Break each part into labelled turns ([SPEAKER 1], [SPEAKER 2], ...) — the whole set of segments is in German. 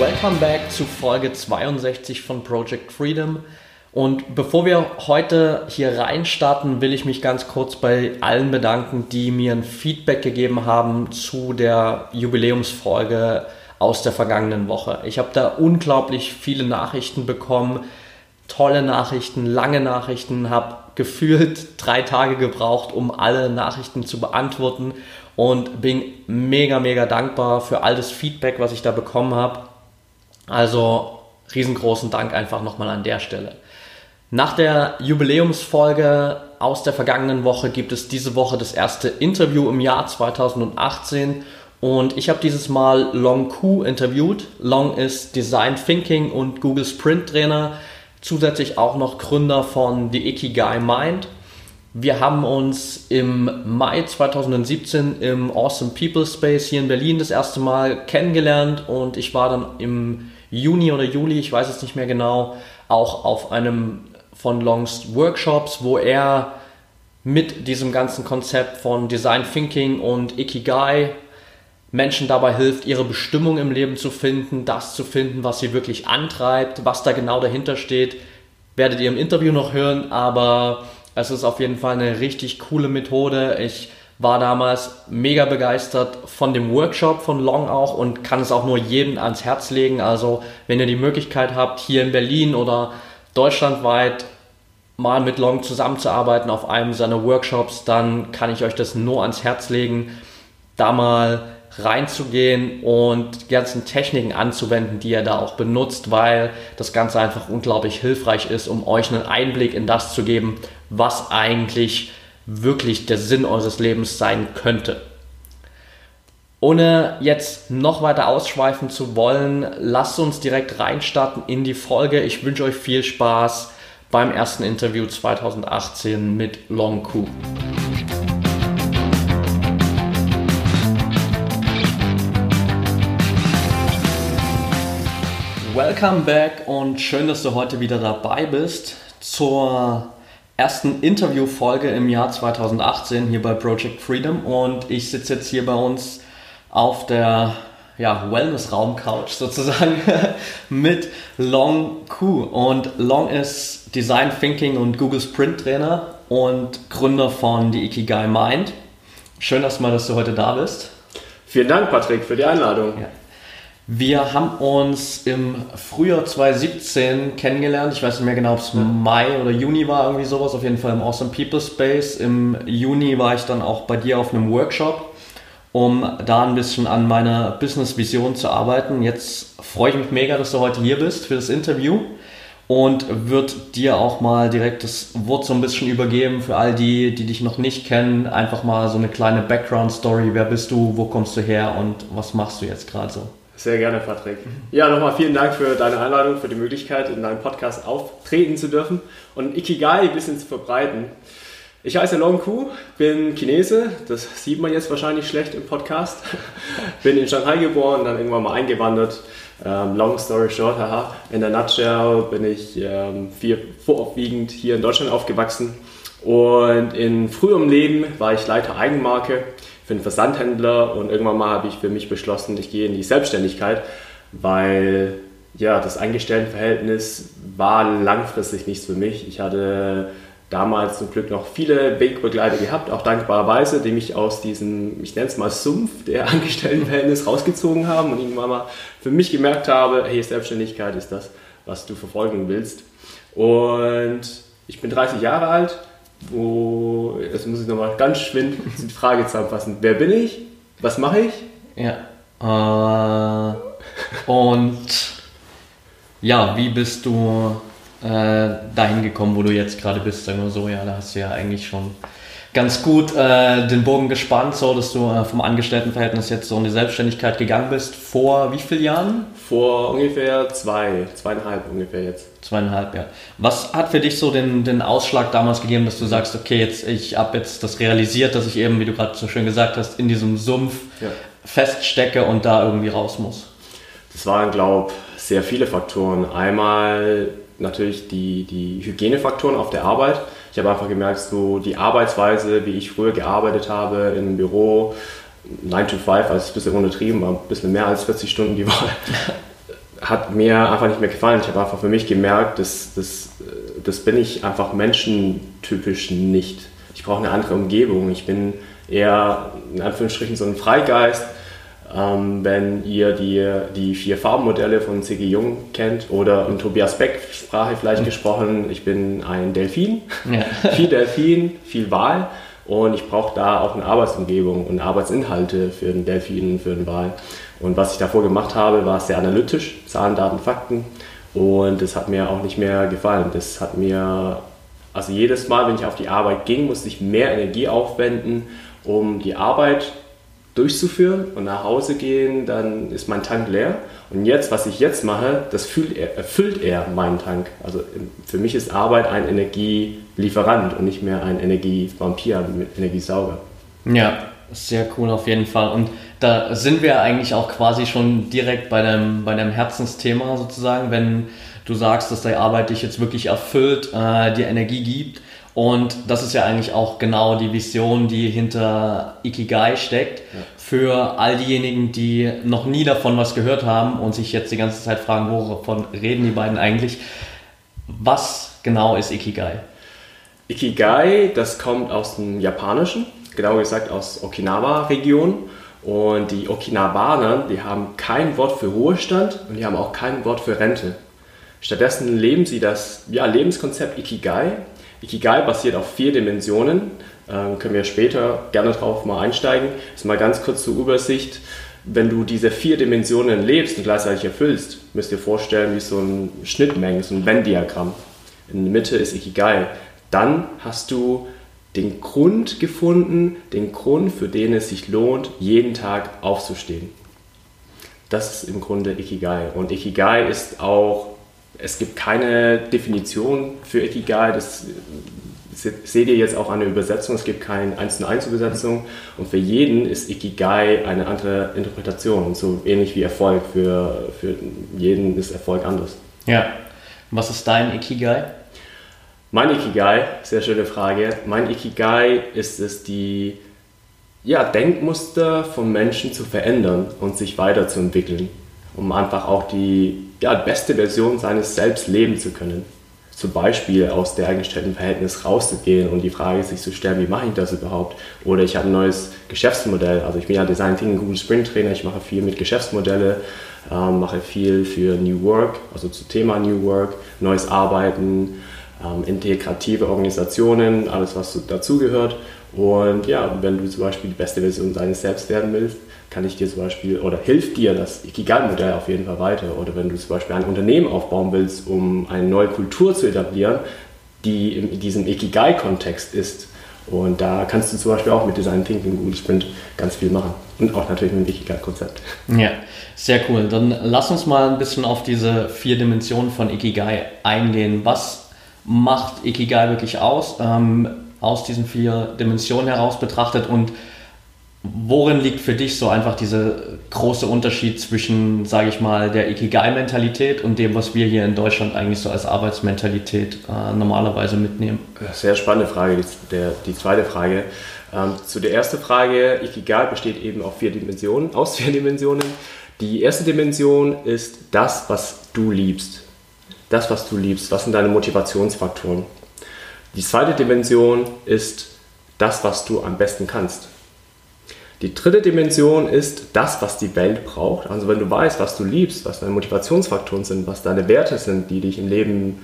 [SPEAKER 1] Welcome back zu Folge 62 von Project Freedom. Und bevor wir heute hier reinstarten, will ich mich ganz kurz bei allen bedanken, die mir ein Feedback gegeben haben zu der Jubiläumsfolge aus der vergangenen Woche. Ich habe da unglaublich viele Nachrichten bekommen, tolle Nachrichten, lange Nachrichten, habe gefühlt drei Tage gebraucht, um alle Nachrichten zu beantworten und bin mega, mega dankbar für all das Feedback, was ich da bekommen habe. Also riesengroßen Dank einfach nochmal an der Stelle. Nach der Jubiläumsfolge aus der vergangenen Woche gibt es diese Woche das erste Interview im Jahr 2018 und ich habe dieses Mal Long Ku interviewt. Long ist Design Thinking und Google Sprint Trainer, zusätzlich auch noch Gründer von The Ikigai Mind. Wir haben uns im Mai 2017 im Awesome People Space hier in Berlin das erste Mal kennengelernt und ich war dann im Juni oder Juli, ich weiß es nicht mehr genau, auch auf einem von Longs Workshops, wo er mit diesem ganzen Konzept von Design Thinking und Ikigai Menschen dabei hilft, ihre Bestimmung im Leben zu finden, das zu finden, was sie wirklich antreibt, was da genau dahinter steht, werdet ihr im Interview noch hören, aber es ist auf jeden Fall eine richtig coole Methode. Ich war damals mega begeistert von dem Workshop von Long auch und kann es auch nur jedem ans Herz legen. Also wenn ihr die Möglichkeit habt, hier in Berlin oder deutschlandweit mal mit Long zusammenzuarbeiten auf einem seiner Workshops, dann kann ich euch das nur ans Herz legen, da mal reinzugehen und die ganzen Techniken anzuwenden, die er da auch benutzt, weil das Ganze einfach unglaublich hilfreich ist, um euch einen Einblick in das zu geben, was eigentlich wirklich der Sinn eures Lebens sein könnte. Ohne jetzt noch weiter ausschweifen zu wollen, lasst uns direkt reinstarten in die Folge. Ich wünsche euch viel Spaß beim ersten Interview 2018 mit Long Ku. Welcome back und schön, dass du heute wieder dabei bist zur ersten Interviewfolge im Jahr 2018 hier bei Project Freedom und ich sitze jetzt hier bei uns auf der ja, Wellness-Raum-Couch sozusagen mit Long Ku. Und Long ist Design Thinking und Google Sprint Trainer und Gründer von The Ikigai Mind. Schön erstmal, dass du heute da bist.
[SPEAKER 2] Vielen Dank, Patrick, für die Einladung.
[SPEAKER 1] Ja. Wir haben uns im Frühjahr 2017 kennengelernt. Ich weiß nicht mehr genau, ob es Mai oder Juni war, irgendwie sowas. Auf jeden Fall im Awesome People Space. Im Juni war ich dann auch bei dir auf einem Workshop, um da ein bisschen an meiner Business-Vision zu arbeiten. Jetzt freue ich mich mega, dass du heute hier bist für das Interview und würde dir auch mal direkt das Wort so ein bisschen übergeben für all die, die dich noch nicht kennen. Einfach mal so eine kleine Background-Story. Wer bist du? Wo kommst du her? Und was machst du jetzt gerade so?
[SPEAKER 2] Sehr gerne, Patrick. Ja, nochmal vielen Dank für deine Einladung, für die Möglichkeit, in deinem Podcast auftreten zu dürfen und Ikigai ein bisschen zu verbreiten. Ich heiße Long Ku, bin Chinese, das sieht man jetzt wahrscheinlich schlecht im Podcast. bin in Shanghai geboren, dann irgendwann mal eingewandert. Ähm, long story short, haha. In der Nutshell bin ich ähm, viel, vorwiegend hier in Deutschland aufgewachsen. Und in früherem Leben war ich Leiter Eigenmarke für einen Versandhändler und irgendwann mal habe ich für mich beschlossen, ich gehe in die Selbstständigkeit, weil ja, das Angestelltenverhältnis war langfristig nichts für mich. Ich hatte damals zum Glück noch viele Wegbegleiter gehabt, auch dankbarerweise, die mich aus diesem, ich nenne es mal Sumpf der Angestelltenverhältnis rausgezogen haben und irgendwann mal für mich gemerkt habe, hey, Selbstständigkeit ist das, was du verfolgen willst. Und ich bin 30 Jahre alt, wo, jetzt muss ich nochmal ganz schwind die Frage zusammenfassen. Wer bin ich? Was mache ich?
[SPEAKER 1] Ja. Äh, und ja, wie bist du äh, dahin gekommen, wo du jetzt gerade bist? Sagen wir so, ja, da hast du ja eigentlich schon ganz gut äh, den Bogen gespannt, so dass du äh, vom Angestelltenverhältnis jetzt so in die Selbstständigkeit gegangen bist. Vor wie vielen Jahren?
[SPEAKER 2] Vor ungefähr zwei, zweieinhalb ungefähr jetzt.
[SPEAKER 1] Zweieinhalb, ja. Was hat für dich so den, den Ausschlag damals gegeben, dass du sagst, okay, jetzt ich habe jetzt das realisiert, dass ich eben, wie du gerade so schön gesagt hast, in diesem Sumpf ja. feststecke und da irgendwie raus muss?
[SPEAKER 2] Das waren, glaube ich, sehr viele Faktoren. Einmal natürlich die, die Hygienefaktoren auf der Arbeit. Ich habe einfach gemerkt, so die Arbeitsweise, wie ich früher gearbeitet habe im Büro, 9 to 5, also ein bisschen untertrieben, aber ein bisschen mehr als 40 Stunden die Woche, hat mir einfach nicht mehr gefallen. Ich habe einfach für mich gemerkt, dass, dass, das bin ich einfach menschentypisch nicht. Ich brauche eine andere Umgebung. Ich bin eher in Anführungsstrichen so ein Freigeist ähm, wenn ihr die, die vier Farbenmodelle von C.G. Jung kennt oder in Tobias Beck Sprache vielleicht mhm. gesprochen, ich bin ein Delfin, ja. viel Delfin, viel Wahl und ich brauche da auch eine Arbeitsumgebung und Arbeitsinhalte für den Delfin und für den Wal. Und was ich davor gemacht habe, war sehr analytisch, Zahlen, Daten, Fakten und das hat mir auch nicht mehr gefallen. Das hat mir, also jedes Mal, wenn ich auf die Arbeit ging, musste ich mehr Energie aufwenden, um die Arbeit durchzuführen und nach Hause gehen, dann ist mein Tank leer. Und jetzt, was ich jetzt mache, das er, erfüllt er meinen Tank. Also für mich ist Arbeit ein Energielieferant und nicht mehr ein Energievampir, ein Energiesauger.
[SPEAKER 1] Ja, sehr cool auf jeden Fall. Und da sind wir eigentlich auch quasi schon direkt bei deinem, bei deinem Herzensthema sozusagen, wenn du sagst, dass deine Arbeit dich jetzt wirklich erfüllt, äh, dir Energie gibt. Und das ist ja eigentlich auch genau die Vision, die hinter Ikigai steckt. Ja. Für all diejenigen, die noch nie davon was gehört haben und sich jetzt die ganze Zeit fragen, wovon reden die beiden eigentlich. Was genau ist Ikigai?
[SPEAKER 2] Ikigai, das kommt aus dem Japanischen, genauer gesagt aus Okinawa-Region. Und die Okinawaner, die haben kein Wort für Ruhestand und die haben auch kein Wort für Rente. Stattdessen leben sie das ja, Lebenskonzept Ikigai Ikigai basiert auf vier Dimensionen. Ähm, können wir später gerne drauf mal einsteigen. Ist mal ganz kurz zur Übersicht. Wenn du diese vier Dimensionen lebst und gleichzeitig erfüllst, müsst ihr vorstellen, wie so ein Schnittmenge, so ein Venn-Diagramm. In der Mitte ist Ikigai. Dann hast du den Grund gefunden, den Grund, für den es sich lohnt, jeden Tag aufzustehen. Das ist im Grunde Ikigai. Und Ikigai ist auch es gibt keine Definition für Ikigai. Das seht ihr jetzt auch an der Übersetzung. Es gibt keine 1 zu 1 Übersetzung. Und für jeden ist Ikigai eine andere Interpretation. So ähnlich wie Erfolg. Für, für jeden ist Erfolg anders.
[SPEAKER 1] Ja. Was ist dein Ikigai?
[SPEAKER 2] Mein Ikigai, sehr schöne Frage. Mein Ikigai ist es, die ja, Denkmuster von Menschen zu verändern und sich weiterzuentwickeln um einfach auch die ja, beste Version seines Selbst leben zu können. Zum Beispiel aus der Angestelltenverhältnis rauszugehen und die Frage sich zu stellen, wie mache ich das überhaupt? Oder ich habe ein neues Geschäftsmodell. Also ich bin ja Design Thinking Google Sprint Trainer, ich mache viel mit Geschäftsmodelle, ähm, mache viel für New Work, also zum Thema New Work, neues Arbeiten, ähm, integrative Organisationen, alles was dazugehört. Und ja, wenn du zum Beispiel die beste Version deines Selbst werden willst, kann ich dir zum Beispiel oder hilft dir das Ikigai-Modell auf jeden Fall weiter. Oder wenn du zum Beispiel ein Unternehmen aufbauen willst, um eine neue Kultur zu etablieren, die in diesem Ikigai-Kontext ist. Und da kannst du zum Beispiel auch mit Design Thinking Google Sprint ganz viel machen. Und auch natürlich mit dem Ikigai-Konzept.
[SPEAKER 1] Ja, sehr cool. Dann lass uns mal ein bisschen auf diese vier Dimensionen von Ikigai eingehen. Was macht Ikigai wirklich aus? Ähm, aus diesen vier Dimensionen heraus betrachtet und Worin liegt für dich so einfach dieser große Unterschied zwischen, sage ich mal, der Ikigai-Mentalität und dem, was wir hier in Deutschland eigentlich so als Arbeitsmentalität äh, normalerweise mitnehmen?
[SPEAKER 2] Sehr spannende Frage, die, der, die zweite Frage. Ähm, zu der ersten Frage, Ikigai besteht eben auf vier Dimensionen, aus vier Dimensionen. Die erste Dimension ist das, was du liebst. Das, was du liebst. Was sind deine Motivationsfaktoren? Die zweite Dimension ist das, was du am besten kannst. Die dritte Dimension ist das, was die Welt braucht. Also wenn du weißt, was du liebst, was deine Motivationsfaktoren sind, was deine Werte sind, die dich im Leben,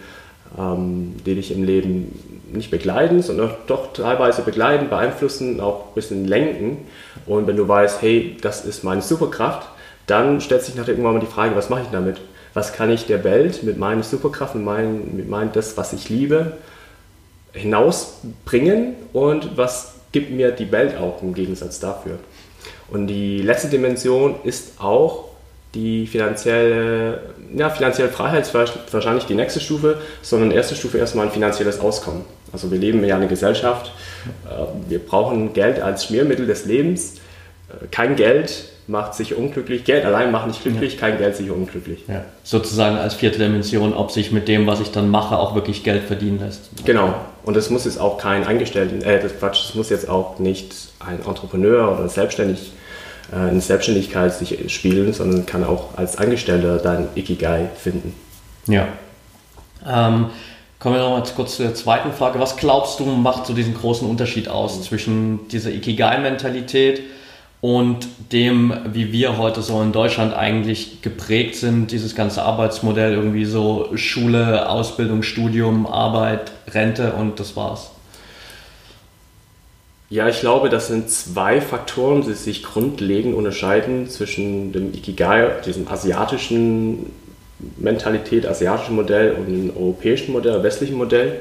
[SPEAKER 2] ähm, die dich im Leben nicht begleiten, sondern doch teilweise begleiten, beeinflussen, auch ein bisschen lenken. Und wenn du weißt, hey, das ist meine Superkraft, dann stellt sich nachher irgendwann mal die Frage, was mache ich damit? Was kann ich der Welt mit meiner Superkraft, mit meinem, mit meinem das, was ich liebe, hinausbringen und was gibt mir die Welt auch im Gegensatz dafür. Und die letzte Dimension ist auch die finanzielle, ja, finanzielle Freiheit ist wahrscheinlich die nächste Stufe, sondern erste Stufe erstmal ein finanzielles Auskommen. Also wir leben ja in einer Gesellschaft, äh, wir brauchen Geld als Schmiermittel des Lebens. Äh, kein Geld macht sich unglücklich. Geld allein macht nicht glücklich, ja. kein Geld sich unglücklich.
[SPEAKER 1] Ja. Sozusagen als vierte Dimension, ob sich mit dem, was ich dann mache, auch wirklich Geld verdienen lässt.
[SPEAKER 2] Genau. Und es muss jetzt auch kein Angestellten, äh, das Quatsch, es muss jetzt auch nicht ein Entrepreneur oder selbstständig äh, in Selbstständigkeit sich spielen, sondern kann auch als Angestellter dann Ikigai finden.
[SPEAKER 1] Ja. Ähm, kommen wir nochmal kurz zur zweiten Frage. Was glaubst du, macht so diesen großen Unterschied aus zwischen dieser Ikigai-Mentalität und dem, wie wir heute so in Deutschland eigentlich geprägt sind, dieses ganze Arbeitsmodell, irgendwie so Schule, Ausbildung, Studium, Arbeit, Rente und das war's?
[SPEAKER 2] Ja, ich glaube, das sind zwei Faktoren, die sich grundlegend unterscheiden zwischen dem Ikigai, diesem asiatischen Mentalität, asiatischen Modell und dem europäischen Modell, westlichen Modell.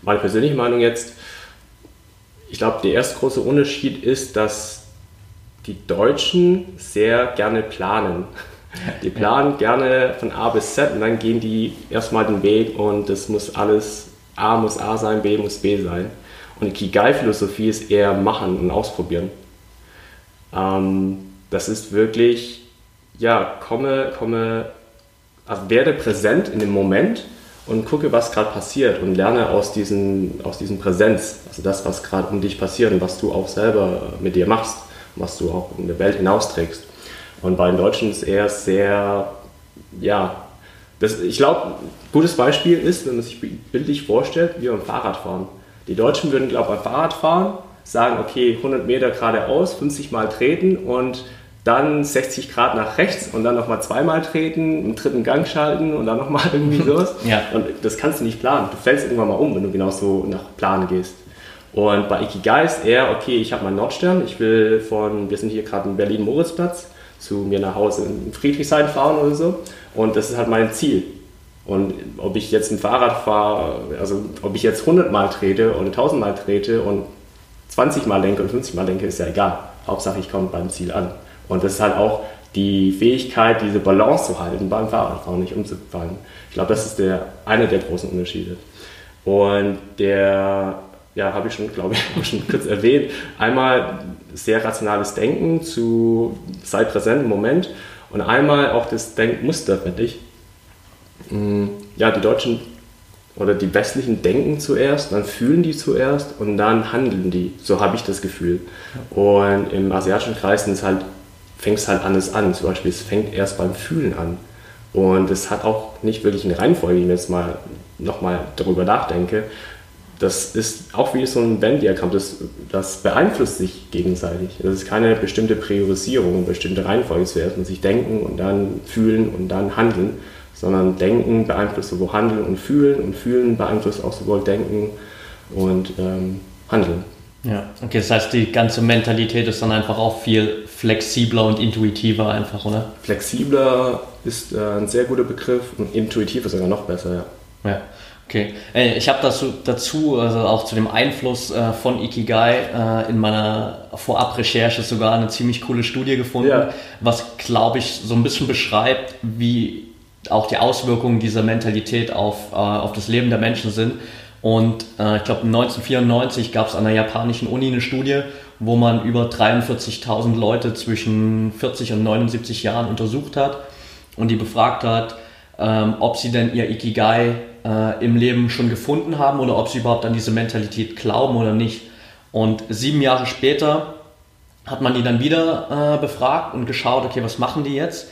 [SPEAKER 2] Meine persönliche Meinung jetzt, ich glaube, der erste große Unterschied ist, dass die Deutschen sehr gerne planen. Die planen gerne von A bis Z und dann gehen die erstmal den Weg und das muss alles, A muss A sein, B muss B sein. Und die Kigai-Philosophie ist eher machen und ausprobieren. Ähm, das ist wirklich, ja, komme, komme, also werde präsent in dem Moment und gucke, was gerade passiert und lerne aus diesem, aus diesem Präsenz, also das, was gerade um dich passiert und was du auch selber mit dir machst, was du auch in der Welt hinausträgst. Und bei den Deutschen ist eher sehr, ja, das, ich glaube, ein gutes Beispiel ist, wenn man sich bildlich vorstellt, wie beim Fahrradfahren. Die Deutschen würden, glaube ich, beim Fahrradfahren sagen, okay, 100 Meter geradeaus, 50 Mal treten und dann 60 Grad nach rechts und dann nochmal zweimal treten, einen dritten Gang schalten und dann nochmal irgendwie sowas. ja. Und das kannst du nicht planen. Du fällst irgendwann mal um, wenn du genauso nach Plan gehst. Und bei Ikigai ist eher, okay, ich habe meinen Nordstern, ich will von, wir sind hier gerade in Berlin-Moritzplatz, zu mir nach Hause in Friedrichshain fahren oder so. Und das ist halt mein Ziel. Und ob ich jetzt ein Fahrrad fahre, also ob ich jetzt 100 Mal trete oder 1000 Mal trete und 20 Mal lenke und 50 Mal lenke, ist ja egal. Hauptsache ich komme beim Ziel an. Und das ist halt auch die Fähigkeit, diese Balance zu halten beim Fahrradfahren, nicht umzufallen. Ich glaube, das ist der, einer der großen Unterschiede. Und der, ja, habe ich schon, glaube ich, schon kurz erwähnt, einmal sehr rationales Denken zu sei präsent im Moment und einmal auch das Denkmuster, finde ich, Mm, ja, die Deutschen oder die Westlichen denken zuerst, dann fühlen die zuerst und dann handeln die. So habe ich das Gefühl. Und im asiatischen Kreis halt, fängt es halt anders an. Zum Beispiel, es fängt erst beim Fühlen an. Und es hat auch nicht wirklich eine Reihenfolge, wenn ich jetzt mal nochmal darüber nachdenke. Das ist auch wie so ein Venn-Diagramm, das, das beeinflusst sich gegenseitig. Das ist keine bestimmte Priorisierung, bestimmte Reihenfolge. Zuerst muss ich denken und dann fühlen und dann handeln sondern Denken beeinflusst sowohl Handeln und Fühlen und Fühlen beeinflusst auch sowohl Denken und ähm, Handeln.
[SPEAKER 1] Ja, okay, das heißt, die ganze Mentalität ist dann einfach auch viel flexibler und intuitiver einfach, oder?
[SPEAKER 2] Flexibler ist äh, ein sehr guter Begriff und intuitiv ist sogar noch besser, ja.
[SPEAKER 1] Ja, okay. Ich habe dazu, dazu, also auch zu dem Einfluss äh, von Ikigai äh, in meiner Vorabrecherche sogar eine ziemlich coole Studie gefunden, ja. was, glaube ich, so ein bisschen beschreibt, wie auch die Auswirkungen dieser Mentalität auf, äh, auf das Leben der Menschen sind. Und äh, ich glaube, 1994 gab es an der japanischen Uni eine Studie, wo man über 43.000 Leute zwischen 40 und 79 Jahren untersucht hat und die befragt hat, ähm, ob sie denn ihr Ikigai äh, im Leben schon gefunden haben oder ob sie überhaupt an diese Mentalität glauben oder nicht. Und sieben Jahre später hat man die dann wieder äh, befragt und geschaut, okay, was machen die jetzt?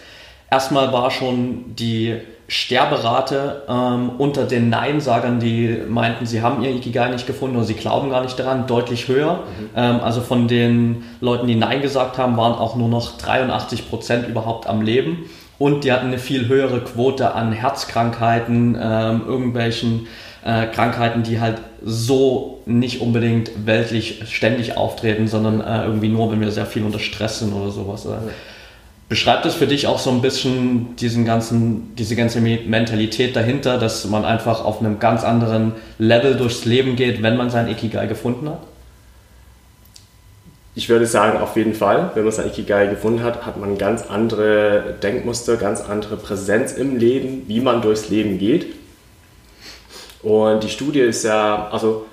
[SPEAKER 1] Erstmal war schon die Sterberate ähm, unter den Neinsagern, die meinten, sie haben ihr Ikigai nicht gefunden oder sie glauben gar nicht daran, deutlich höher. Mhm. Ähm, also von den Leuten, die Nein gesagt haben, waren auch nur noch 83 Prozent überhaupt am Leben. Und die hatten eine viel höhere Quote an Herzkrankheiten, ähm, irgendwelchen äh, Krankheiten, die halt so nicht unbedingt weltlich ständig auftreten, sondern äh, irgendwie nur, wenn wir sehr viel unter Stress sind oder sowas. Äh. Beschreibt es für dich auch so ein bisschen diesen ganzen, diese ganze Mentalität dahinter, dass man einfach auf einem ganz anderen Level durchs Leben geht, wenn man sein Ikigai gefunden hat?
[SPEAKER 2] Ich würde sagen, auf jeden Fall. Wenn man sein Ikigai gefunden hat, hat man ganz andere Denkmuster, ganz andere Präsenz im Leben, wie man durchs Leben geht. Und die Studie ist ja, also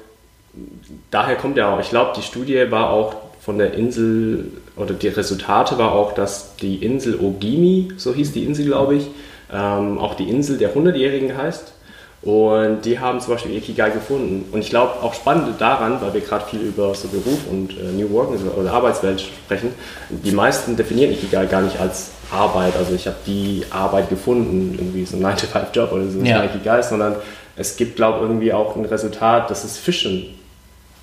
[SPEAKER 2] daher kommt ja auch, ich glaube, die Studie war auch von der Insel, oder die Resultate war auch, dass die Insel Ogimi, so hieß die Insel, glaube ich, ähm, auch die Insel der Hundertjährigen heißt. Und die haben zum Beispiel Ikigai gefunden. Und ich glaube auch spannend daran, weil wir gerade viel über so Beruf und äh, New Work oder Arbeitswelt sprechen, die meisten definieren Ikigai gar nicht als Arbeit. Also ich habe die Arbeit gefunden, irgendwie so ein 9-to-5-Job oder so, ja. Ikigai, sondern es gibt, glaube ich, irgendwie auch ein Resultat, das ist Fischen.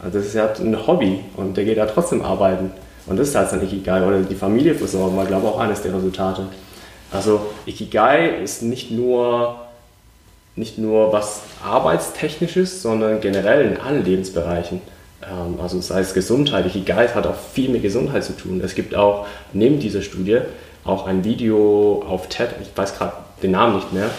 [SPEAKER 2] Also das ist ja ein Hobby und der geht ja trotzdem arbeiten. Und das ist halt dann Ikigai oder die Familie versorgen, war glaube ich auch eines der Resultate. Also Ikigai ist nicht nur, nicht nur was arbeitstechnisches, sondern generell in allen Lebensbereichen. Ähm, also sei es Gesundheit, Ikigai hat auch viel mit Gesundheit zu tun. Es gibt auch neben dieser Studie auch ein Video auf TED, ich weiß gerade den Namen nicht mehr,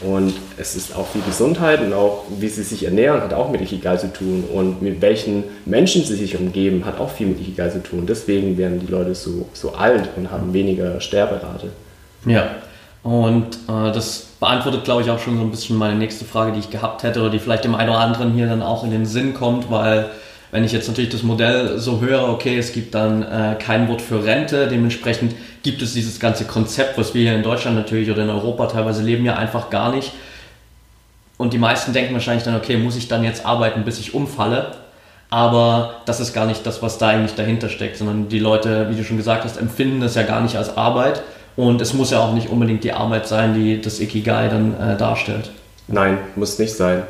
[SPEAKER 2] und es ist auch viel Gesundheit und auch wie sie sich ernähren, hat auch mit Ikigai zu tun. Und mit welchen Menschen sie sich umgeben, hat auch viel mit Ikigai zu tun. Deswegen werden die Leute so, so alt und haben weniger Sterberate.
[SPEAKER 1] Ja, und äh, das beantwortet, glaube ich, auch schon so ein bisschen meine nächste Frage, die ich gehabt hätte oder die vielleicht dem einen oder anderen hier dann auch in den Sinn kommt, weil wenn ich jetzt natürlich das Modell so höre, okay, es gibt dann äh, kein Wort für Rente, dementsprechend gibt es dieses ganze Konzept, was wir hier in Deutschland natürlich oder in Europa teilweise leben, ja einfach gar nicht. Und die meisten denken wahrscheinlich dann, okay, muss ich dann jetzt arbeiten, bis ich umfalle? Aber das ist gar nicht das, was da eigentlich dahinter steckt, sondern die Leute, wie du schon gesagt hast, empfinden das ja gar nicht als Arbeit. Und es muss ja auch nicht unbedingt die Arbeit sein, die das Ikigai dann äh, darstellt.
[SPEAKER 2] Nein, muss nicht sein.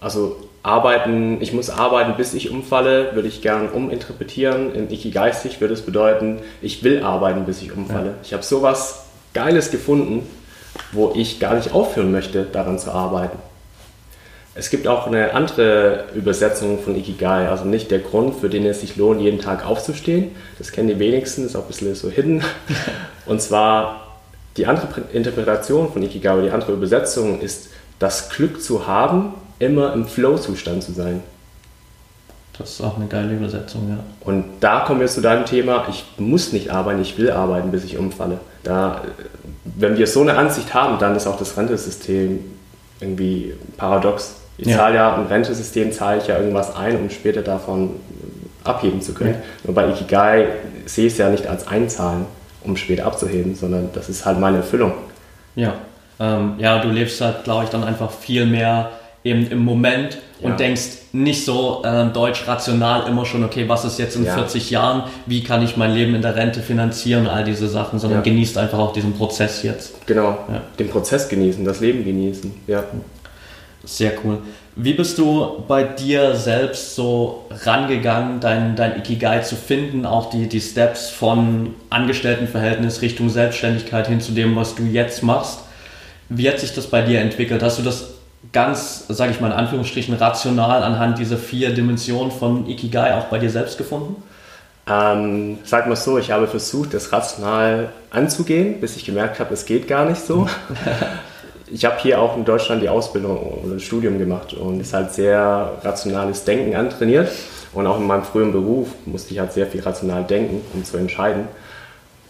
[SPEAKER 2] Also arbeiten, ich muss arbeiten, bis ich umfalle, würde ich gern uminterpretieren. In Ikigeistig würde es bedeuten, ich will arbeiten, bis ich umfalle. Ja. Ich habe sowas Geiles gefunden, wo ich gar nicht aufhören möchte, daran zu arbeiten. Es gibt auch eine andere Übersetzung von Ikigai, also nicht der Grund, für den es sich lohnt, jeden Tag aufzustehen. Das kennen die wenigsten, ist auch ein bisschen so hidden. Und zwar die andere Interpretation von Ikigai, die andere Übersetzung ist, das Glück zu haben, immer im Flow-Zustand zu sein.
[SPEAKER 1] Das ist auch eine geile Übersetzung, ja.
[SPEAKER 2] Und da kommen wir zu deinem Thema, ich muss nicht arbeiten, ich will arbeiten, bis ich umfalle. Da, wenn wir so eine Ansicht haben, dann ist auch das Rentesystem irgendwie paradox. Ich ja. zahle ja im Rentesystem zahle ich ja irgendwas ein, um später davon abheben zu können. Ja. Nur bei Ikigai sehe ich es ja nicht als Einzahlen, um später abzuheben, sondern das ist halt meine Erfüllung.
[SPEAKER 1] Ja, ähm, ja, du lebst halt, glaube ich, dann einfach viel mehr eben im Moment ja. und denkst nicht so äh, deutsch rational immer schon, okay, was ist jetzt in ja. 40 Jahren, wie kann ich mein Leben in der Rente finanzieren, all diese Sachen, sondern ja. genießt einfach auch diesen Prozess jetzt.
[SPEAKER 2] Genau, den Prozess genießen, das Leben genießen, ja.
[SPEAKER 1] Sehr cool. Wie bist du bei dir selbst so rangegangen, dein, dein Ikigai zu finden, auch die, die Steps von Angestelltenverhältnis Richtung Selbstständigkeit hin zu dem, was du jetzt machst? Wie hat sich das bei dir entwickelt? Hast du das ganz, sage ich mal in Anführungsstrichen, rational anhand dieser vier Dimensionen von Ikigai auch bei dir selbst gefunden?
[SPEAKER 2] Ähm, sag mal so, ich habe versucht, das rational anzugehen, bis ich gemerkt habe, es geht gar nicht so. ich habe hier auch in Deutschland die Ausbildung oder das Studium gemacht und ist halt sehr rationales Denken antrainiert. Und auch in meinem frühen Beruf musste ich halt sehr viel rational denken, um zu entscheiden.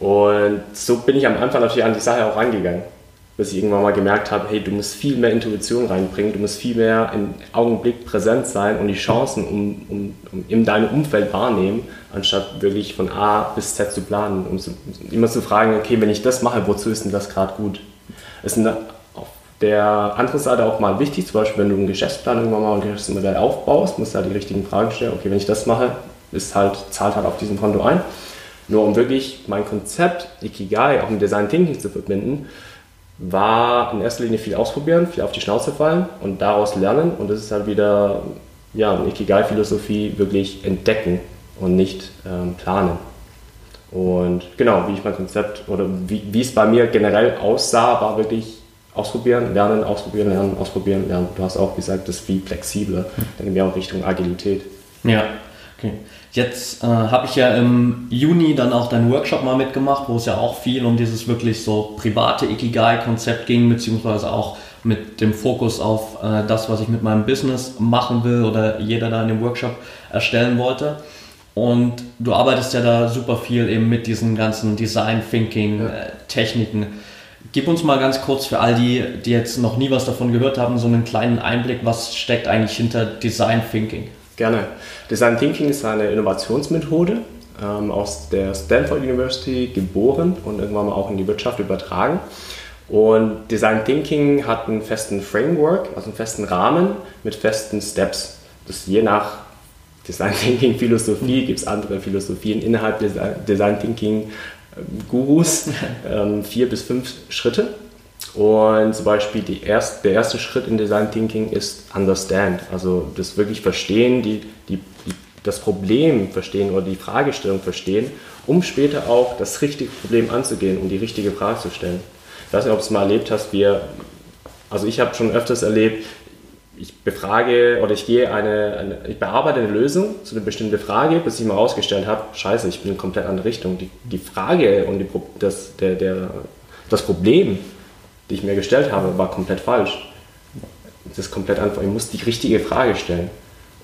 [SPEAKER 2] Und so bin ich am Anfang natürlich an die Sache auch rangegangen bis ich irgendwann mal gemerkt habe, hey, du musst viel mehr Intuition reinbringen, du musst viel mehr im Augenblick präsent sein und die Chancen um, um, um in deinem Umfeld wahrnehmen, anstatt wirklich von A bis Z zu planen, um zu, immer zu fragen, okay, wenn ich das mache, wozu ist denn das gerade gut? Ist auf der anderen Seite auch mal wichtig, zum Beispiel, wenn du einen Geschäftsplan irgendwann mal ein Geschäftsmodell aufbaust, musst du halt die richtigen Fragen stellen, okay, wenn ich das mache, ist halt, zahlt halt auf diesem Konto ein. Nur um wirklich mein Konzept Ikigai auch mit Design Thinking zu verbinden, war in erster Linie viel ausprobieren, viel auf die Schnauze fallen und daraus lernen. Und das ist halt wieder ja, eine Ikigai-Philosophie, wirklich entdecken und nicht ähm, planen. Und genau, wie ich mein Konzept oder wie, wie es bei mir generell aussah, war wirklich ausprobieren, lernen, ausprobieren, lernen, ausprobieren, lernen. Du hast auch gesagt, das ist viel flexibler, dann gehen wir auch Richtung Agilität.
[SPEAKER 1] Ja, okay. Jetzt äh, habe ich ja im Juni dann auch deinen Workshop mal mitgemacht, wo es ja auch viel um dieses wirklich so private Ikigai-Konzept ging, beziehungsweise auch mit dem Fokus auf äh, das, was ich mit meinem Business machen will oder jeder da in dem Workshop erstellen wollte. Und du arbeitest ja da super viel eben mit diesen ganzen Design Thinking äh, Techniken. Gib uns mal ganz kurz für all die, die jetzt noch nie was davon gehört haben, so einen kleinen Einblick, was steckt eigentlich hinter Design Thinking?
[SPEAKER 2] Gerne. Design Thinking ist eine Innovationsmethode ähm, aus der Stanford University geboren und irgendwann mal auch in die Wirtschaft übertragen. Und Design Thinking hat einen festen Framework, also einen festen Rahmen mit festen Steps. Das je nach Design Thinking Philosophie gibt es andere Philosophien innerhalb Design Thinking Gurus, ähm, vier bis fünf Schritte. Und zum Beispiel erst, der erste Schritt in Design Thinking ist Understand, also das wirklich Verstehen, die, die, das Problem verstehen oder die Fragestellung verstehen, um später auch das richtige Problem anzugehen, um die richtige Frage zu stellen. Ich weiß nicht, ob du es mal erlebt hast, wir, also ich habe schon öfters erlebt, ich befrage oder ich gehe eine, eine, ich bearbeite eine Lösung zu einer bestimmten Frage, bis ich mal rausgestellt habe, scheiße, ich bin in komplett andere Richtung. Die, die Frage und die, das, der, der, das Problem die ich mir gestellt habe, war komplett falsch. Das ist komplett einfach. Ich muss die richtige Frage stellen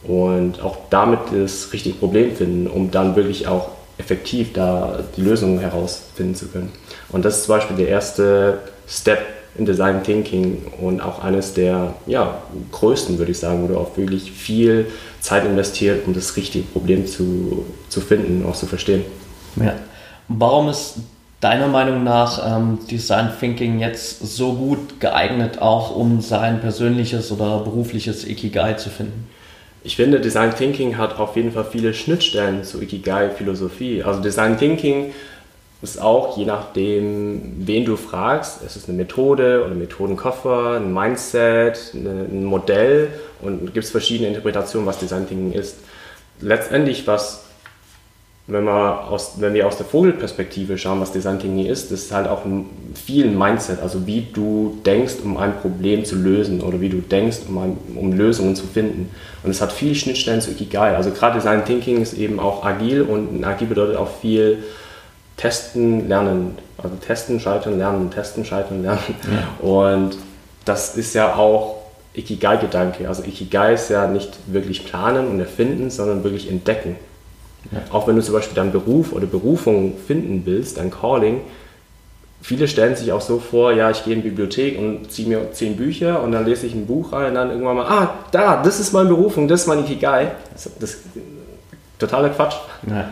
[SPEAKER 2] und auch damit das richtige Problem finden, um dann wirklich auch effektiv da die Lösung herausfinden zu können. Und das ist zum Beispiel der erste Step in Design Thinking und auch eines der ja, größten, würde ich sagen, wo du auch wirklich viel Zeit investiert, um das richtige Problem zu, zu finden und auch zu verstehen.
[SPEAKER 1] Ja. Warum ist deiner Meinung nach ähm, Design Thinking jetzt so gut geeignet, auch um sein persönliches oder berufliches Ikigai zu finden?
[SPEAKER 2] Ich finde, Design Thinking hat auf jeden Fall viele Schnittstellen zu Ikigai-Philosophie. Also Design Thinking ist auch, je nachdem, wen du fragst, es ist eine Methode oder Methodenkoffer, ein Mindset, ein Modell und es gibt verschiedene Interpretationen, was Design Thinking ist. Letztendlich, was wenn wir, aus, wenn wir aus der Vogelperspektive schauen, was Design Thinking ist, ist halt auch viel Mindset, also wie du denkst, um ein Problem zu lösen oder wie du denkst, um, ein, um Lösungen zu finden. Und es hat viel Schnittstellen zu Ikigai. Also gerade Design Thinking ist eben auch agil und agil bedeutet auch viel testen, lernen. Also testen, scheitern, lernen, testen, scheitern, lernen. Ja. Und das ist ja auch Ikigai-Gedanke. Also Ikigai ist ja nicht wirklich planen und erfinden, sondern wirklich entdecken. Ja. Auch wenn du zum Beispiel deinen Beruf oder Berufung finden willst, dein Calling, viele stellen sich auch so vor, ja, ich gehe in die Bibliothek und ziehe mir zehn Bücher und dann lese ich ein Buch rein und dann irgendwann mal, ah, da, das ist meine Berufung, das ist mein Ikigai. Das, das totaler Quatsch. Ja.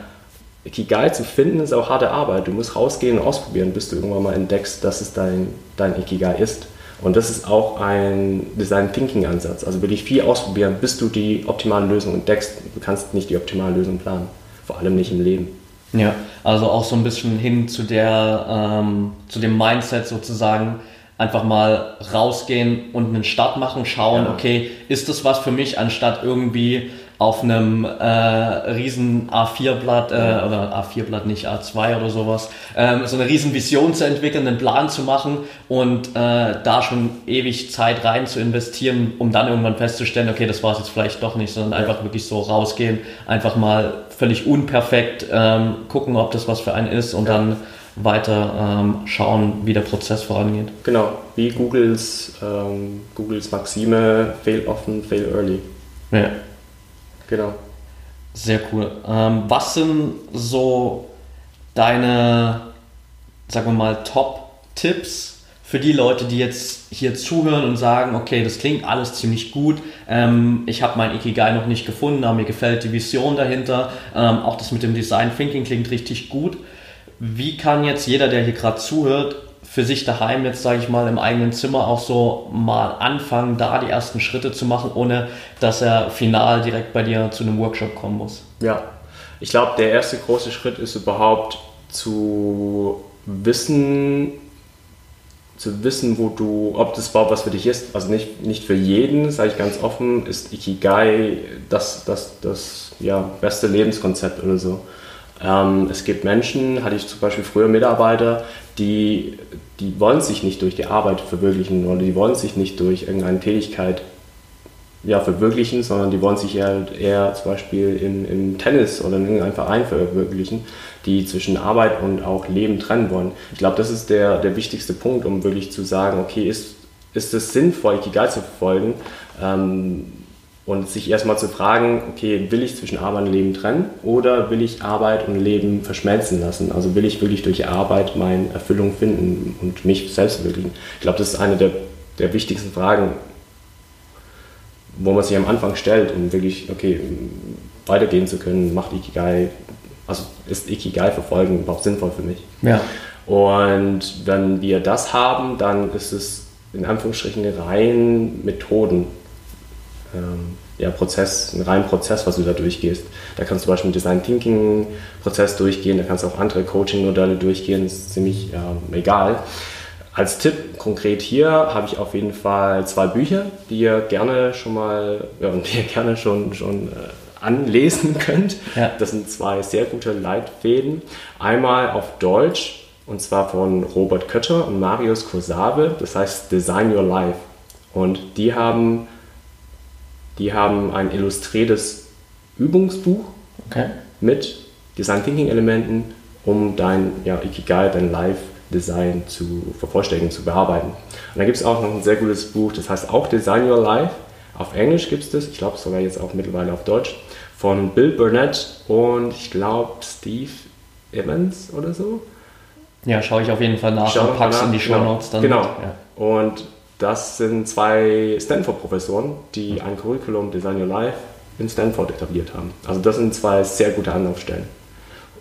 [SPEAKER 2] Ikigai zu finden ist auch harte Arbeit. Du musst rausgehen und ausprobieren, bis du irgendwann mal entdeckst, dass es dein, dein Ikigai ist. Und das ist auch ein Design Thinking Ansatz. Also wirklich viel ausprobieren, bis du die optimale Lösung entdeckst. Du kannst nicht die optimale Lösung planen. Vor allem nicht im Leben.
[SPEAKER 1] Ja, also auch so ein bisschen hin zu der, ähm, zu dem Mindset sozusagen, einfach mal rausgehen und einen Start machen, schauen, ja. okay, ist das was für mich, anstatt irgendwie auf einem äh, riesen A4-Blatt äh, oder A4-Blatt nicht A2 oder sowas, ähm, so eine riesen Vision zu entwickeln, einen Plan zu machen und äh, da schon ewig Zeit rein zu investieren, um dann irgendwann festzustellen, okay, das war es jetzt vielleicht doch nicht, sondern ja. einfach wirklich so rausgehen, einfach mal völlig unperfekt ähm, gucken, ob das was für einen ist und ja. dann weiter ähm, schauen, wie der Prozess vorangeht.
[SPEAKER 2] Genau, wie Googles, ähm, Googles Maxime, fail often, fail early.
[SPEAKER 1] Ja. Genau. Sehr cool. Ähm, was sind so deine, sagen wir mal, Top-Tipps für die Leute, die jetzt hier zuhören und sagen, okay, das klingt alles ziemlich gut, ähm, ich habe mein Ikigai noch nicht gefunden, aber mir gefällt die Vision dahinter, ähm, auch das mit dem Design Thinking klingt richtig gut. Wie kann jetzt jeder, der hier gerade zuhört, für sich daheim jetzt, sage ich mal, im eigenen Zimmer auch so mal anfangen, da die ersten Schritte zu machen, ohne dass er final direkt bei dir zu einem Workshop kommen muss?
[SPEAKER 2] Ja, ich glaube, der erste große Schritt ist überhaupt zu wissen, zu wissen, wo du, ob das überhaupt was für dich ist. Also nicht, nicht für jeden, sage ich ganz offen, ist Ikigai das, das, das ja, beste Lebenskonzept oder so. Ähm, es gibt Menschen, hatte ich zum Beispiel früher Mitarbeiter, die, die wollen sich nicht durch die Arbeit verwirklichen oder die wollen sich nicht durch irgendeine Tätigkeit ja, verwirklichen, sondern die wollen sich eher, eher zum Beispiel im, im Tennis oder in irgendeinem Verein verwirklichen, die zwischen Arbeit und auch Leben trennen wollen. Ich glaube, das ist der, der wichtigste Punkt, um wirklich zu sagen, okay, ist, ist es sinnvoll, Ikigai zu verfolgen ähm, und sich erstmal zu fragen, okay, will ich zwischen Arbeit und Leben trennen oder will ich Arbeit und Leben verschmelzen lassen? Also will ich wirklich durch Arbeit meine Erfüllung finden und mich selbst verwirklichen? Ich glaube, das ist eine der, der wichtigsten Fragen, wo man sich am Anfang stellt, um wirklich, okay, weitergehen zu können, macht Ikigai, also ist Ikigai verfolgen überhaupt sinnvoll für mich.
[SPEAKER 1] Ja.
[SPEAKER 2] Und wenn wir das haben, dann ist es in Anführungsstrichen rein Methoden, ja, Prozess, ein rein Prozess, was du da durchgehst. Da kannst du zum Beispiel einen Design Thinking Prozess durchgehen, da kannst du auch andere Coaching Modelle durchgehen, das ist ziemlich ja, egal. Als Tipp konkret hier habe ich auf jeden Fall zwei Bücher, die ihr gerne schon mal, ja, die ihr gerne schon, schon äh, anlesen könnt. Ja. Das sind zwei sehr gute Leitfäden. Einmal auf Deutsch und zwar von Robert Kötter und Marius Kosabe, das heißt Design Your Life. Und die haben, die haben ein illustriertes Übungsbuch okay. mit Design Thinking Elementen, um dein ja, Ikigai, dein Life Design zu vervollständigen, zu bearbeiten. Und dann gibt es auch noch ein sehr gutes Buch, das heißt auch Design Your Life. Auf Englisch gibt es das, ich glaube sogar jetzt auch mittlerweile auf Deutsch, von Bill Burnett und ich glaube Steve Evans oder so.
[SPEAKER 1] Ja, schaue ich auf jeden Fall nach
[SPEAKER 2] Schau
[SPEAKER 1] und pack's in die Show Notes
[SPEAKER 2] dann. Genau. Ja. Und das sind zwei Stanford-Professoren, die ein Curriculum Design Your Life in Stanford etabliert haben. Also das sind zwei sehr gute Anlaufstellen.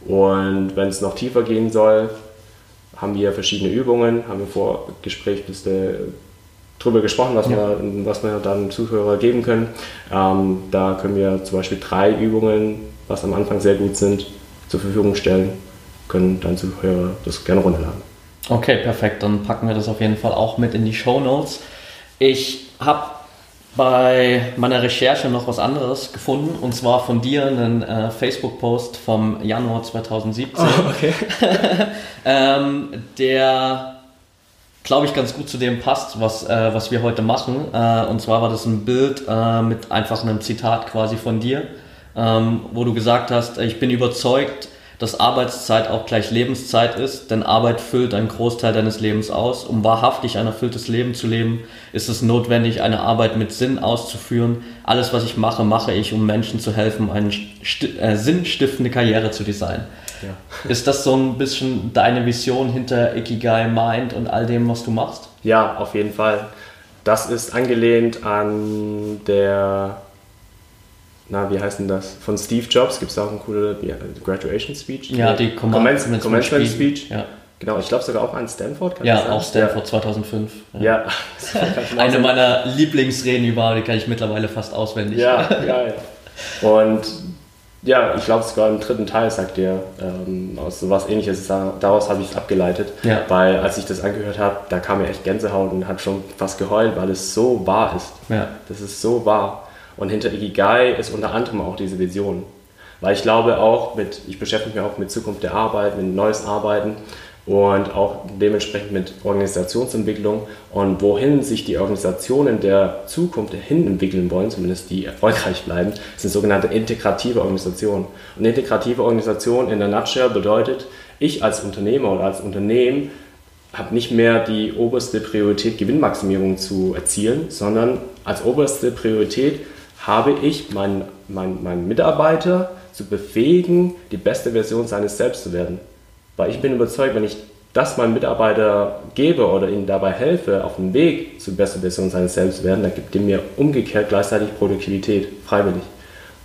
[SPEAKER 2] Und wenn es noch tiefer gehen soll, haben wir verschiedene Übungen, haben wir vor Gespräch drüber gesprochen, was, ja. wir, was wir dann Zuhörer geben können. Ähm, da können wir zum Beispiel drei Übungen, was am Anfang sehr gut sind, zur Verfügung stellen, können dann Zuhörer das gerne runterladen.
[SPEAKER 1] Okay, perfekt. Dann packen wir das auf jeden Fall auch mit in die Show Notes. Ich habe bei meiner Recherche noch was anderes gefunden und zwar von dir einen äh, Facebook-Post vom Januar 2017, oh, okay. ähm, der glaube ich ganz gut zu dem passt, was, äh, was wir heute machen. Äh, und zwar war das ein Bild äh, mit einfach einem Zitat quasi von dir, ähm, wo du gesagt hast, ich bin überzeugt, dass Arbeitszeit auch gleich Lebenszeit ist, denn Arbeit füllt einen Großteil deines Lebens aus. Um wahrhaftig ein erfülltes Leben zu leben, ist es notwendig, eine Arbeit mit Sinn auszuführen. Alles, was ich mache, mache ich, um Menschen zu helfen, eine äh, sinnstiftende Karriere zu designen. Ja. Ist das so ein bisschen deine Vision hinter Ikigai Mind und all dem, was du machst?
[SPEAKER 2] Ja, auf jeden Fall. Das ist angelehnt an der na, wie heißt denn das? Von Steve Jobs gibt es auch eine coole Graduation Speech.
[SPEAKER 1] Ja, die
[SPEAKER 2] Commencement, Commencement Speech. Ja. Genau, ich glaube sogar auch an Stanford.
[SPEAKER 1] ja, auch Stanford ja. 2005.
[SPEAKER 2] Ja, ja.
[SPEAKER 1] eine meiner Lieblingsreden überhaupt, die kann ich mittlerweile fast auswendig.
[SPEAKER 2] Ja, ja, ja. Und ja, ich glaube sogar im dritten Teil sagt er ähm, aus sowas ähnliches. Daraus habe ich es abgeleitet, ja. weil als ich das angehört habe, da kam mir echt Gänsehaut und hat schon fast geheult, weil es so wahr ist. Ja. Das ist so wahr. Und hinter Ikigai ist unter anderem auch diese Vision. Weil ich glaube auch mit, ich beschäftige mich auch mit Zukunft der Arbeit, mit neues Arbeiten und auch dementsprechend mit Organisationsentwicklung und wohin sich die Organisationen der Zukunft hin entwickeln wollen, zumindest die erfolgreich bleiben, sind sogenannte integrative Organisationen. Und integrative Organisation in der Nutshell bedeutet, ich als Unternehmer oder als Unternehmen habe nicht mehr die oberste Priorität, Gewinnmaximierung zu erzielen, sondern als oberste Priorität habe ich meinen, meinen, meinen Mitarbeiter zu befähigen, die beste Version seines Selbst zu werden. Weil ich bin überzeugt, wenn ich das meinem Mitarbeiter gebe oder ihm dabei helfe, auf dem Weg zur besten Version seines Selbst zu werden, dann gibt er mir umgekehrt gleichzeitig Produktivität, freiwillig.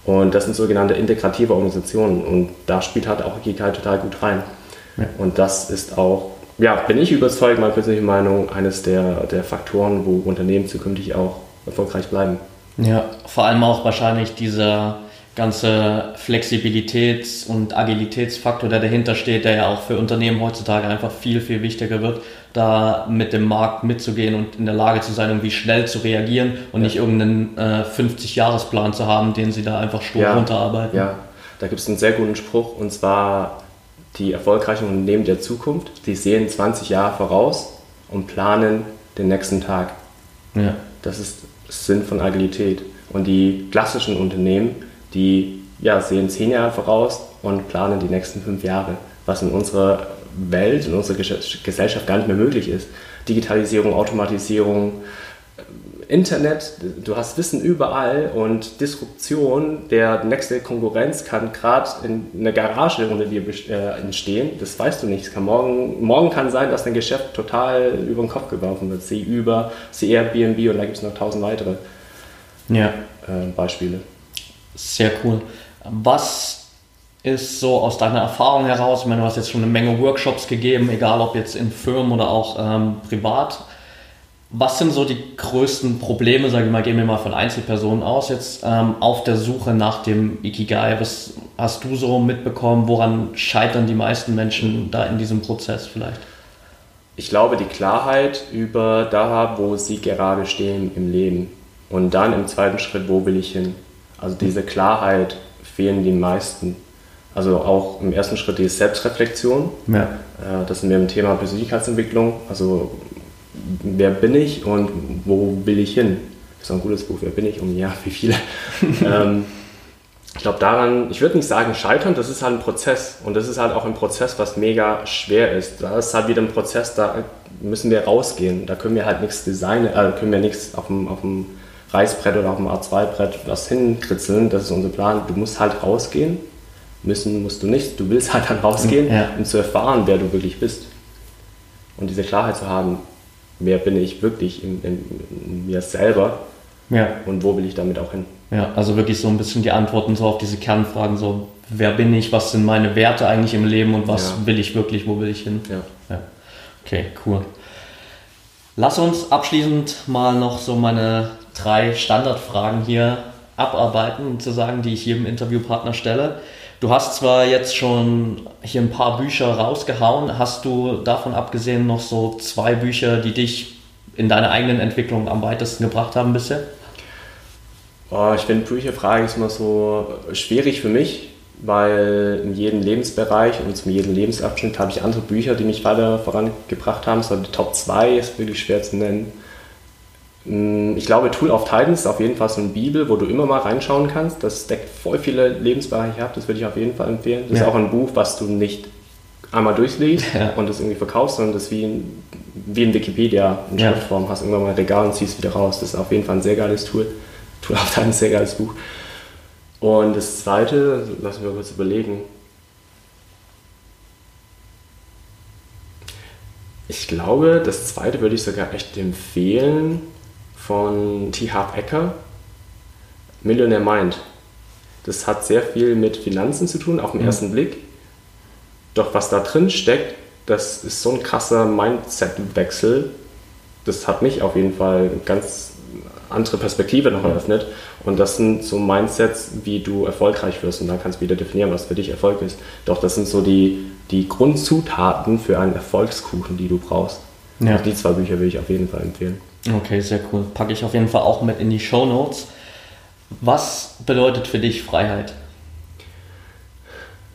[SPEAKER 2] Und das sind sogenannte integrative Organisationen und da spielt halt auch Ikigai total gut rein. Ja. Und das ist auch, ja, bin ich überzeugt, meine persönliche Meinung, eines der, der Faktoren, wo Unternehmen zukünftig auch erfolgreich bleiben.
[SPEAKER 1] Ja, vor allem auch wahrscheinlich dieser ganze Flexibilitäts- und Agilitätsfaktor, der dahinter steht, der ja auch für Unternehmen heutzutage einfach viel, viel wichtiger wird, da mit dem Markt mitzugehen und in der Lage zu sein, irgendwie schnell zu reagieren und ja. nicht irgendeinen äh, 50-Jahres-Plan zu haben, den sie da einfach stur ja. runterarbeiten.
[SPEAKER 2] Ja, da gibt es einen sehr guten Spruch und zwar die erfolgreichen Unternehmen der Zukunft, die sehen 20 Jahre voraus und planen den nächsten Tag. Ja. Das ist Sinn von Agilität. Und die klassischen Unternehmen, die ja, sehen zehn Jahre voraus und planen die nächsten fünf Jahre, was in unserer Welt, in unserer Gesellschaft gar nicht mehr möglich ist. Digitalisierung, Automatisierung, Internet, du hast Wissen überall und Disruption, der nächste Konkurrenz kann gerade in einer Garage unter dir äh, entstehen. Das weißt du nicht. kann morgen, morgen kann sein, dass dein Geschäft total über den Kopf geworfen wird. Sie über, sie Airbnb und da gibt es noch tausend weitere ja. äh, Beispiele.
[SPEAKER 1] Sehr cool. Was ist so aus deiner Erfahrung heraus, ich meine, du hast jetzt schon eine Menge Workshops gegeben, egal ob jetzt in Firmen oder auch ähm, privat. Was sind so die größten Probleme, sage ich mal, gehen wir mal von Einzelpersonen aus, jetzt ähm, auf der Suche nach dem Ikigai? Was hast du so mitbekommen? Woran scheitern die meisten Menschen da in diesem Prozess vielleicht?
[SPEAKER 2] Ich glaube, die Klarheit über da, wo sie gerade stehen im Leben. Und dann im zweiten Schritt, wo will ich hin? Also diese Klarheit fehlen den meisten. Also auch im ersten Schritt die Selbstreflexion. Ja. Äh, das sind wir im Thema Persönlichkeitsentwicklung. Also wer bin ich und wo will ich hin? Das ist ein gutes Buch, wer bin ich und ja, wie viele. ähm, ich glaube daran, ich würde nicht sagen scheitern, das ist halt ein Prozess und das ist halt auch ein Prozess, was mega schwer ist. Da ist halt wieder ein Prozess, da müssen wir rausgehen, da können wir halt nichts designen, äh, können wir nichts auf dem, auf dem Reißbrett oder auf dem A2-Brett was hinkritzeln, das ist unser Plan. Du musst halt rausgehen, müssen musst du nicht, du willst halt dann rausgehen, ja. um zu erfahren, wer du wirklich bist. Und diese Klarheit zu haben, wer bin ich wirklich in, in, in mir selber ja. und wo will ich damit auch hin.
[SPEAKER 1] Ja, also wirklich so ein bisschen die Antworten so auf diese Kernfragen, so wer bin ich, was sind meine Werte eigentlich im Leben und was ja. will ich wirklich, wo will ich hin. Ja. ja. Okay, cool. Lass uns abschließend mal noch so meine drei Standardfragen hier abarbeiten, zu sagen, die ich jedem Interviewpartner stelle. Du hast zwar jetzt schon hier ein paar Bücher rausgehauen, hast du davon abgesehen noch so zwei Bücher, die dich in deiner eigenen Entwicklung am weitesten gebracht haben bisher?
[SPEAKER 2] Oh, ich finde Bücherfrage ist immer so schwierig für mich, weil in jedem Lebensbereich und in jedem Lebensabschnitt habe ich andere Bücher, die mich weiter vorangebracht haben. So die Top 2 ist wirklich schwer zu nennen. Mm, ich glaube, Tool of Titans ist auf jeden Fall so eine Bibel, wo du immer mal reinschauen kannst. Das deckt voll viele Lebensbereiche ab. Das würde ich auf jeden Fall empfehlen. Das ja. ist auch ein Buch, was du nicht einmal durchliest ja. und das irgendwie verkaufst, sondern das wie in, wie in Wikipedia in ja. Schriftform hast. Irgendwann mal ein Regal und ziehst wieder raus. Das ist auf jeden Fall ein sehr geiles Tool. Tool of Titans ist ein sehr geiles Buch. Und das zweite, lassen wir kurz überlegen. Ich glaube, das zweite würde ich sogar echt empfehlen von T. Harv Ecker, Millionaire Mind. Das hat sehr viel mit Finanzen zu tun, auf den mhm. ersten Blick. Doch was da drin steckt, das ist so ein krasser Mindset-Wechsel. Das hat mich auf jeden Fall eine ganz andere Perspektive noch eröffnet. Und das sind so Mindsets, wie du erfolgreich wirst. Und dann kannst du wieder definieren, was für dich Erfolg ist. Doch das sind so die, die Grundzutaten für einen Erfolgskuchen, die du brauchst. Ja. die zwei Bücher will ich auf jeden Fall empfehlen.
[SPEAKER 1] Okay, sehr cool. Packe ich auf jeden Fall auch mit in die Show Notes. Was bedeutet für dich Freiheit?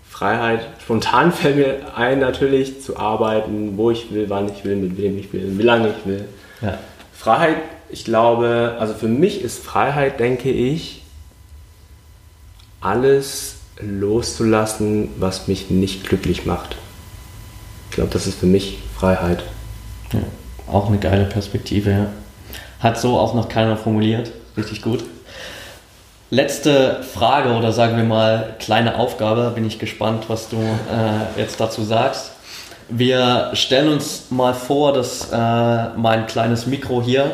[SPEAKER 2] Freiheit, spontan fällt mir ein, natürlich zu arbeiten, wo ich will, wann ich will, mit wem ich will, wie lange ich will. Ja. Freiheit, ich glaube, also für mich ist Freiheit, denke ich, alles loszulassen, was mich nicht glücklich macht. Ich glaube, das ist für mich Freiheit.
[SPEAKER 1] Ja. Auch eine geile Perspektive, ja. Hat so auch noch keiner formuliert. Richtig gut. Letzte Frage oder sagen wir mal kleine Aufgabe. Bin ich gespannt, was du äh, jetzt dazu sagst. Wir stellen uns mal vor, dass äh, mein kleines Mikro hier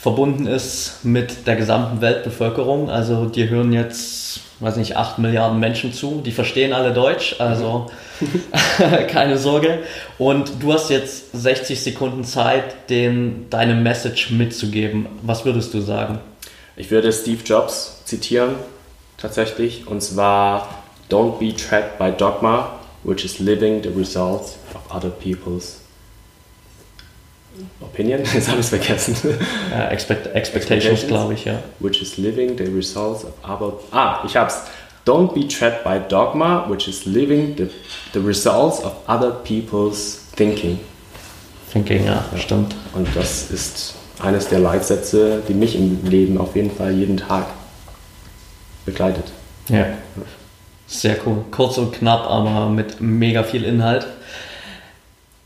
[SPEAKER 1] verbunden ist mit der gesamten Weltbevölkerung. Also dir hören jetzt, weiß nicht, 8 Milliarden Menschen zu. Die verstehen alle Deutsch. Also Keine Sorge. Und du hast jetzt 60 Sekunden Zeit, den, deine Message mitzugeben. Was würdest du sagen?
[SPEAKER 2] Ich würde Steve Jobs zitieren, tatsächlich. Und zwar, Don't be trapped by dogma, which is living the results of other people's Opinion, jetzt habe ich es vergessen.
[SPEAKER 1] Uh, expect, expectations, expectations glaube ich, ja.
[SPEAKER 2] Which is living the results of other. Ah, ich hab's. Don't be trapped by dogma, which is living the, the results of other people's thinking.
[SPEAKER 1] Thinking, ja, ja, stimmt.
[SPEAKER 2] Und das ist eines der Leitsätze, die mich im Leben auf jeden Fall jeden Tag begleitet.
[SPEAKER 1] Ja. Sehr cool. Kurz und knapp, aber mit mega viel Inhalt.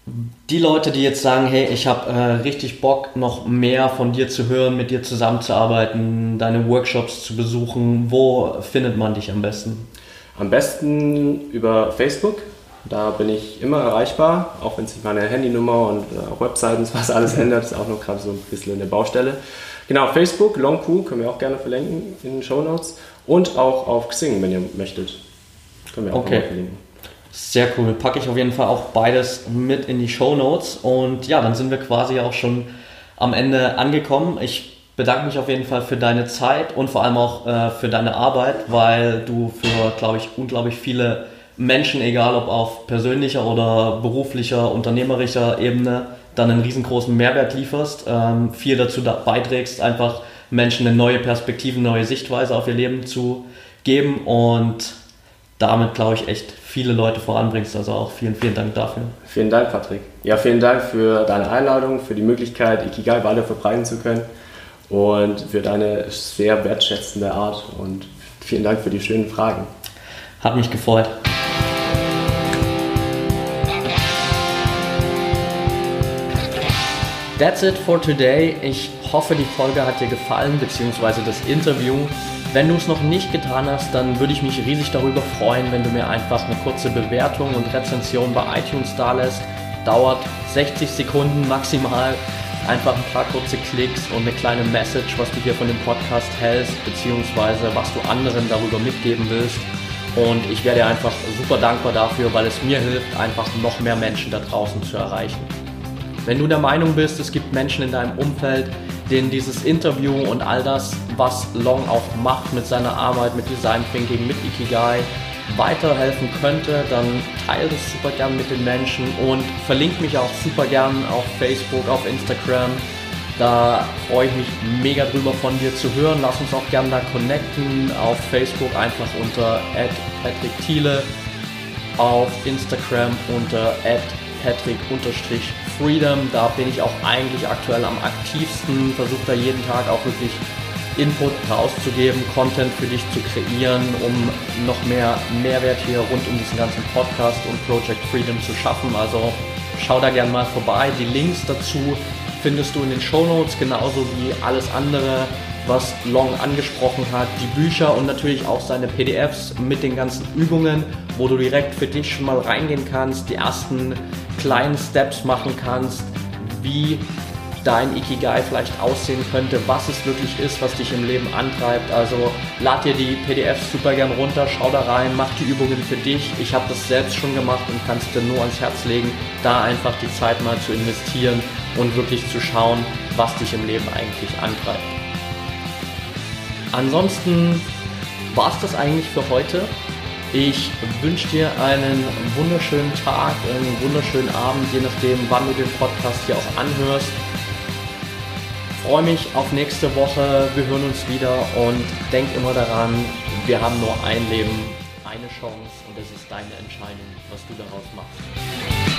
[SPEAKER 1] Die Leute, die jetzt sagen, hey, ich habe äh, richtig Bock, noch mehr von dir zu hören, mit dir zusammenzuarbeiten, deine Workshops zu besuchen, wo findet man dich am besten?
[SPEAKER 2] Am besten über Facebook. Da bin ich immer erreichbar, auch wenn sich meine Handynummer und äh, Webseiten, was alles ändert, ist auch noch gerade so ein bisschen eine Baustelle. Genau, Facebook, LongQ, können wir auch gerne verlinken in den Show Notes. Und auch auf Xing, wenn ihr möchtet.
[SPEAKER 1] Können wir auch okay. verlinken. Sehr cool. Packe ich auf jeden Fall auch beides mit in die Show Notes. Und ja, dann sind wir quasi auch schon am Ende angekommen. Ich bedanke mich auf jeden Fall für deine Zeit und vor allem auch äh, für deine Arbeit, weil du für, glaube ich, unglaublich viele Menschen, egal ob auf persönlicher oder beruflicher, unternehmerischer Ebene, dann einen riesengroßen Mehrwert lieferst, ähm, viel dazu da beiträgst, einfach Menschen eine neue Perspektive, eine neue Sichtweise auf ihr Leben zu geben und damit, glaube ich, echt viele Leute voranbringst. Also auch vielen, vielen Dank dafür.
[SPEAKER 2] Vielen Dank, Patrick. Ja, vielen Dank für deine Einladung, für die Möglichkeit, Ikigai weiter verbreiten zu können und für deine sehr wertschätzende Art und vielen Dank für die schönen Fragen.
[SPEAKER 1] Hat mich gefreut. That's it for today. Ich hoffe, die Folge hat dir gefallen, beziehungsweise das Interview. Wenn du es noch nicht getan hast, dann würde ich mich riesig darüber freuen, wenn du mir einfach eine kurze Bewertung und Rezension bei iTunes da lässt. Dauert 60 Sekunden maximal. Einfach ein paar kurze Klicks und eine kleine Message, was du hier von dem Podcast hältst, beziehungsweise was du anderen darüber mitgeben willst. Und ich werde einfach super dankbar dafür, weil es mir hilft, einfach noch mehr Menschen da draußen zu erreichen. Wenn du der Meinung bist, es gibt Menschen in deinem Umfeld, denen dieses Interview und all das, was Long auch macht mit seiner Arbeit, mit Design Thinking, mit Ikigai, weiterhelfen könnte, dann teile das super gern mit den Menschen und verlinke mich auch super gern auf Facebook, auf Instagram. Da freue ich mich mega drüber von dir zu hören. Lass uns auch gern da connecten. Auf Facebook einfach unter Patrick Thiele, auf Instagram unter Patrick-Freedom. Da bin ich auch eigentlich aktuell am aktivsten, versuche da jeden Tag auch wirklich Input rauszugeben, Content für dich zu kreieren, um noch mehr Mehrwert hier rund um diesen ganzen Podcast und Project Freedom zu schaffen. Also schau da gerne mal vorbei. Die Links dazu findest du in den Show Notes, genauso wie alles andere, was Long angesprochen hat, die Bücher und natürlich auch seine PDFs mit den ganzen Übungen, wo du direkt für dich schon mal reingehen kannst, die ersten kleinen Steps machen kannst, wie dein Ikigai vielleicht aussehen könnte, was es wirklich ist, was dich im Leben antreibt. Also lad dir die PDFs super gern runter, schau da rein, mach die Übungen für dich. Ich habe das selbst schon gemacht und kann es dir nur ans Herz legen, da einfach die Zeit mal zu investieren und wirklich zu schauen, was dich im Leben eigentlich antreibt. Ansonsten war es das eigentlich für heute. Ich wünsche dir einen wunderschönen Tag, einen wunderschönen Abend, je nachdem, wann du den Podcast hier auch anhörst. Freue mich auf nächste Woche. Wir hören uns wieder und denk immer daran, wir haben nur ein Leben, eine Chance und es ist deine Entscheidung, was du daraus machst.